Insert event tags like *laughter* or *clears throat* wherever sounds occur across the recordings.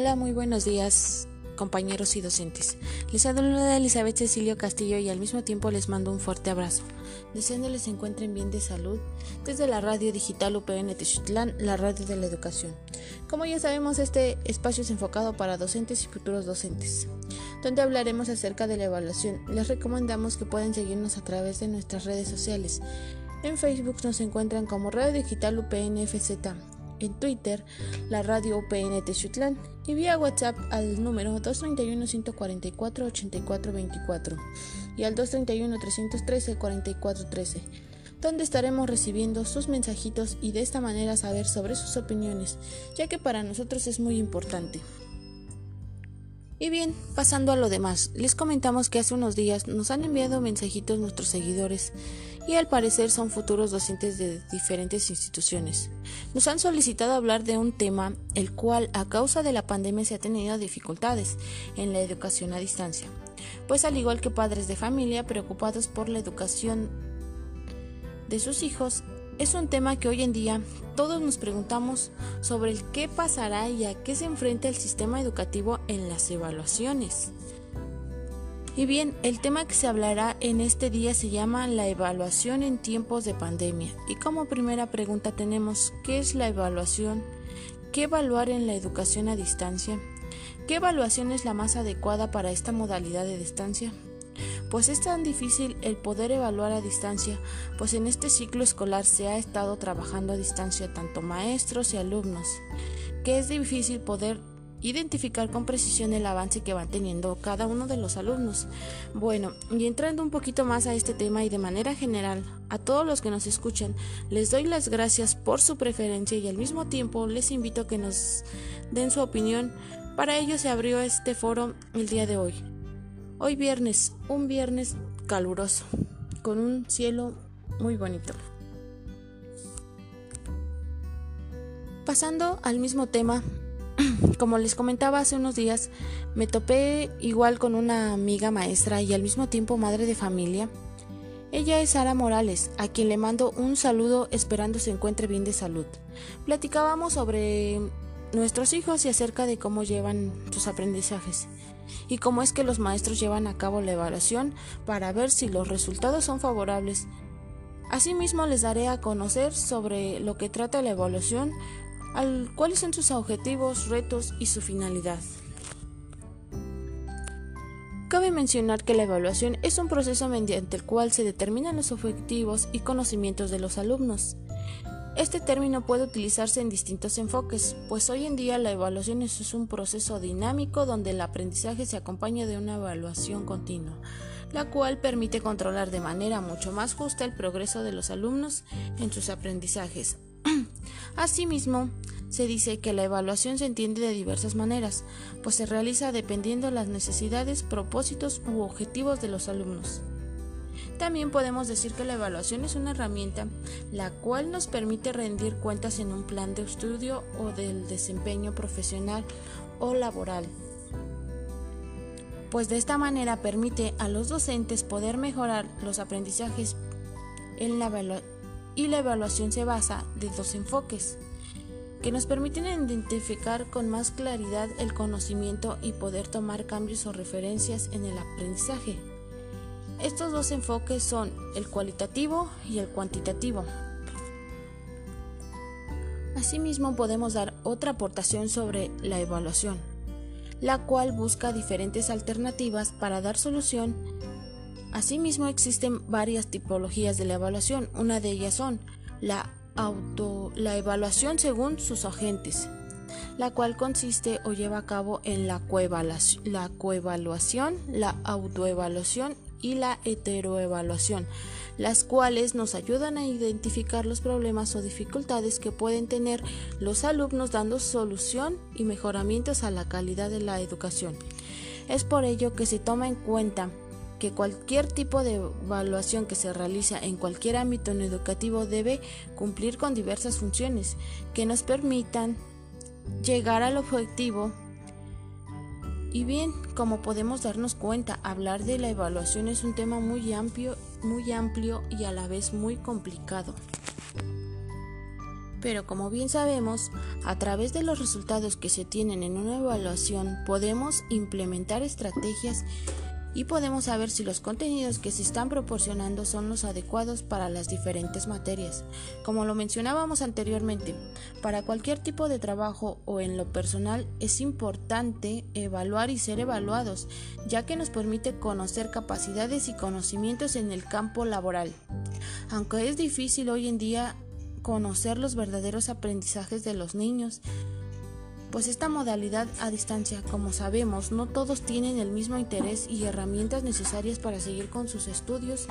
Hola, muy buenos días, compañeros y docentes. Les saluda Elizabeth Cecilio Castillo y al mismo tiempo les mando un fuerte abrazo, deseándoles se encuentren bien de salud desde la radio digital UPN Tichutlán, la radio de la educación. Como ya sabemos, este espacio es enfocado para docentes y futuros docentes, donde hablaremos acerca de la evaluación. Les recomendamos que puedan seguirnos a través de nuestras redes sociales. En Facebook nos encuentran como Radio Digital UPN FZ en Twitter, la radio UPN Texutlán y vía WhatsApp al número 231-144-8424 y al 231-313-4413, donde estaremos recibiendo sus mensajitos y de esta manera saber sobre sus opiniones, ya que para nosotros es muy importante. Y bien, pasando a lo demás, les comentamos que hace unos días nos han enviado mensajitos nuestros seguidores y al parecer son futuros docentes de diferentes instituciones. Nos han solicitado hablar de un tema el cual a causa de la pandemia se ha tenido dificultades en la educación a distancia, pues al igual que padres de familia preocupados por la educación de sus hijos, es un tema que hoy en día todos nos preguntamos sobre el qué pasará y a qué se enfrenta el sistema educativo en las evaluaciones. Y bien, el tema que se hablará en este día se llama la evaluación en tiempos de pandemia. Y como primera pregunta tenemos, ¿qué es la evaluación? ¿Qué evaluar en la educación a distancia? ¿Qué evaluación es la más adecuada para esta modalidad de distancia? pues es tan difícil el poder evaluar a distancia, pues en este ciclo escolar se ha estado trabajando a distancia tanto maestros y alumnos, que es difícil poder identificar con precisión el avance que van teniendo cada uno de los alumnos. Bueno, y entrando un poquito más a este tema y de manera general, a todos los que nos escuchan, les doy las gracias por su preferencia y al mismo tiempo les invito a que nos den su opinión. Para ello se abrió este foro el día de hoy. Hoy viernes, un viernes caluroso, con un cielo muy bonito. Pasando al mismo tema, *clears throat* como les comentaba hace unos días, me topé igual con una amiga maestra y al mismo tiempo madre de familia. Ella es Sara Morales, a quien le mando un saludo esperando se encuentre bien de salud. Platicábamos sobre nuestros hijos y acerca de cómo llevan sus aprendizajes y cómo es que los maestros llevan a cabo la evaluación para ver si los resultados son favorables. Asimismo les daré a conocer sobre lo que trata la evaluación, al, cuáles son sus objetivos, retos y su finalidad. Cabe mencionar que la evaluación es un proceso mediante el cual se determinan los objetivos y conocimientos de los alumnos. Este término puede utilizarse en distintos enfoques, pues hoy en día la evaluación es un proceso dinámico donde el aprendizaje se acompaña de una evaluación continua, la cual permite controlar de manera mucho más justa el progreso de los alumnos en sus aprendizajes. *clears throat* Asimismo, se dice que la evaluación se entiende de diversas maneras, pues se realiza dependiendo de las necesidades, propósitos u objetivos de los alumnos. También podemos decir que la evaluación es una herramienta la cual nos permite rendir cuentas en un plan de estudio o del desempeño profesional o laboral. Pues de esta manera permite a los docentes poder mejorar los aprendizajes en la y la evaluación se basa de dos enfoques que nos permiten identificar con más claridad el conocimiento y poder tomar cambios o referencias en el aprendizaje. Estos dos enfoques son el cualitativo y el cuantitativo. Asimismo podemos dar otra aportación sobre la evaluación, la cual busca diferentes alternativas para dar solución. Asimismo existen varias tipologías de la evaluación, una de ellas son la auto la evaluación según sus agentes, la cual consiste o lleva a cabo en la coevaluación, la autoevaluación y la heteroevaluación, las cuales nos ayudan a identificar los problemas o dificultades que pueden tener los alumnos dando solución y mejoramientos a la calidad de la educación. Es por ello que se toma en cuenta que cualquier tipo de evaluación que se realiza en cualquier ámbito educativo debe cumplir con diversas funciones que nos permitan llegar al objetivo y bien, como podemos darnos cuenta, hablar de la evaluación es un tema muy amplio, muy amplio y a la vez muy complicado. Pero como bien sabemos, a través de los resultados que se tienen en una evaluación podemos implementar estrategias y podemos saber si los contenidos que se están proporcionando son los adecuados para las diferentes materias. Como lo mencionábamos anteriormente, para cualquier tipo de trabajo o en lo personal es importante evaluar y ser evaluados, ya que nos permite conocer capacidades y conocimientos en el campo laboral. Aunque es difícil hoy en día conocer los verdaderos aprendizajes de los niños, pues esta modalidad a distancia, como sabemos, no todos tienen el mismo interés y herramientas necesarias para seguir con sus estudios,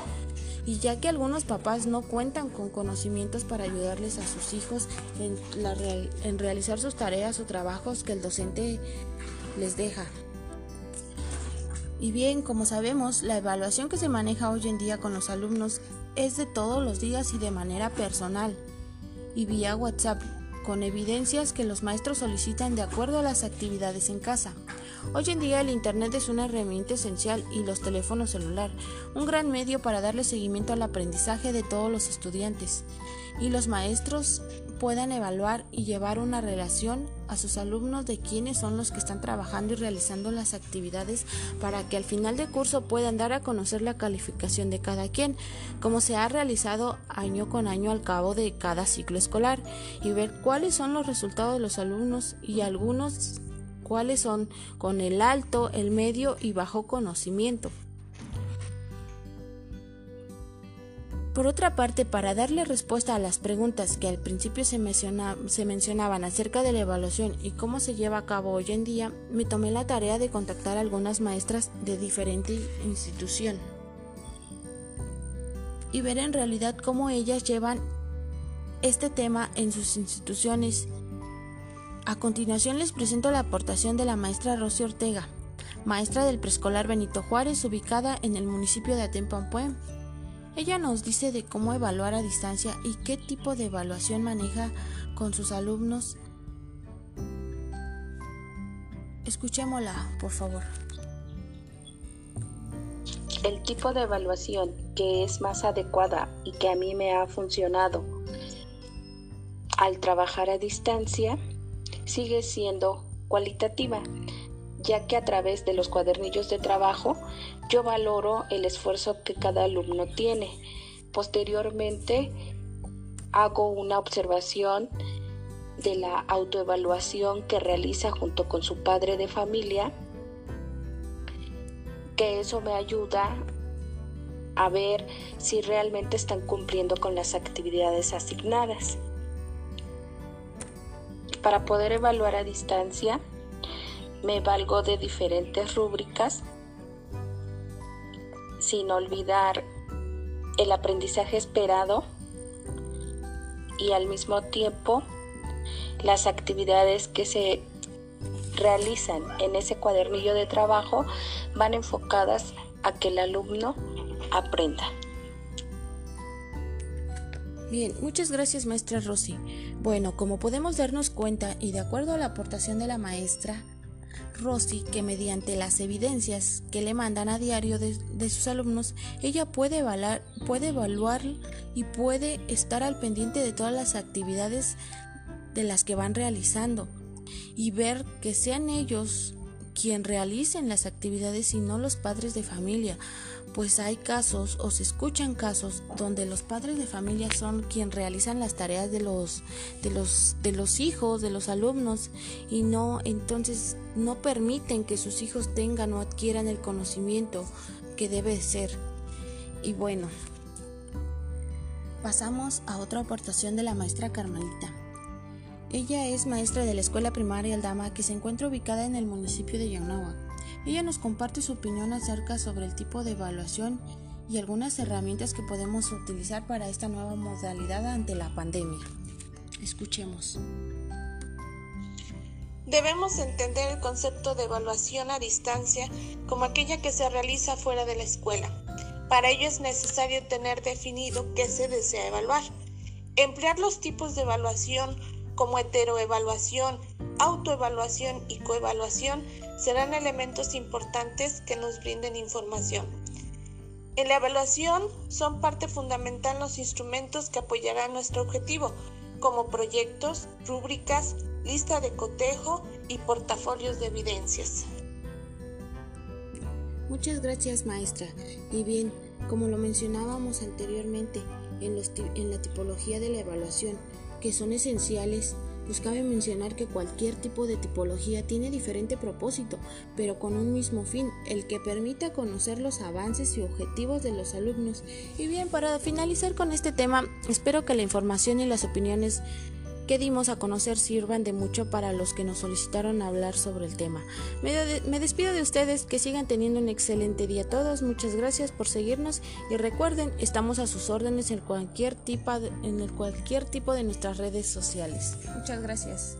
y ya que algunos papás no cuentan con conocimientos para ayudarles a sus hijos en, en realizar sus tareas o trabajos que el docente les deja. Y bien, como sabemos, la evaluación que se maneja hoy en día con los alumnos es de todos los días y de manera personal y vía WhatsApp con evidencias que los maestros solicitan de acuerdo a las actividades en casa. Hoy en día el Internet es una herramienta esencial y los teléfonos celular, un gran medio para darle seguimiento al aprendizaje de todos los estudiantes. Y los maestros puedan evaluar y llevar una relación a sus alumnos de quiénes son los que están trabajando y realizando las actividades para que al final de curso puedan dar a conocer la calificación de cada quien, como se ha realizado año con año al cabo de cada ciclo escolar, y ver cuáles son los resultados de los alumnos y algunos cuáles son con el alto, el medio y bajo conocimiento. Por otra parte, para darle respuesta a las preguntas que al principio se, se, mencionaban acerca de la evaluación y cómo se lleva a cabo hoy en día, me tomé la tarea de contactar a algunas maestras de diferente institución y ver en realidad cómo ellas llevan este tema en sus instituciones. A continuación les presento la aportación de la maestra Rosy Ortega, maestra del preescolar Benito Juárez, ubicada en el municipio de Atempampué. Ella nos dice de cómo evaluar a distancia y qué tipo de evaluación maneja con sus alumnos. Escuchémosla, por favor. El tipo de evaluación que es más adecuada y que a mí me ha funcionado al trabajar a distancia sigue siendo cualitativa, ya que a través de los cuadernillos de trabajo yo valoro el esfuerzo que cada alumno tiene. Posteriormente hago una observación de la autoevaluación que realiza junto con su padre de familia, que eso me ayuda a ver si realmente están cumpliendo con las actividades asignadas. Para poder evaluar a distancia, me valgo de diferentes rúbricas sin olvidar el aprendizaje esperado y al mismo tiempo las actividades que se realizan en ese cuadernillo de trabajo van enfocadas a que el alumno aprenda. Bien, muchas gracias maestra Rosy. Bueno, como podemos darnos cuenta y de acuerdo a la aportación de la maestra, Rosy que mediante las evidencias que le mandan a diario de, sus alumnos, ella puede evaluar, puede evaluar y puede estar al pendiente de todas las actividades de las que van realizando y ver que sean ellos quien realicen las actividades y no los padres de familia, pues hay casos o se escuchan casos donde los padres de familia son quien realizan las tareas de los de los de los hijos, de los alumnos y no entonces no permiten que sus hijos tengan o adquieran el conocimiento que debe ser. Y bueno, pasamos a otra aportación de la maestra Carmelita. Ella es maestra de la escuela primaria Aldama que se encuentra ubicada en el municipio de Yanagua. Ella nos comparte su opinión acerca sobre el tipo de evaluación y algunas herramientas que podemos utilizar para esta nueva modalidad ante la pandemia. Escuchemos. Debemos entender el concepto de evaluación a distancia como aquella que se realiza fuera de la escuela. Para ello es necesario tener definido qué se desea evaluar. Emplear los tipos de evaluación como heteroevaluación, autoevaluación y coevaluación serán elementos importantes que nos brinden información. En la evaluación son parte fundamental los instrumentos que apoyarán nuestro objetivo, como proyectos, rúbricas, lista de cotejo y portafolios de evidencias. Muchas gracias maestra. Y bien, como lo mencionábamos anteriormente en, en la tipología de la evaluación, que son esenciales, pues cabe mencionar que cualquier tipo de tipología tiene diferente propósito, pero con un mismo fin, el que permita conocer los avances y objetivos de los alumnos. Y bien, para finalizar con este tema, espero que la información y las opiniones que dimos a conocer sirvan de mucho para los que nos solicitaron hablar sobre el tema. Me, despido de ustedes, que sigan teniendo un excelente día todos, muchas gracias por seguirnos y recuerden, estamos a sus órdenes en cualquier, tipo en cualquier tipo de nuestras redes sociales. Muchas gracias.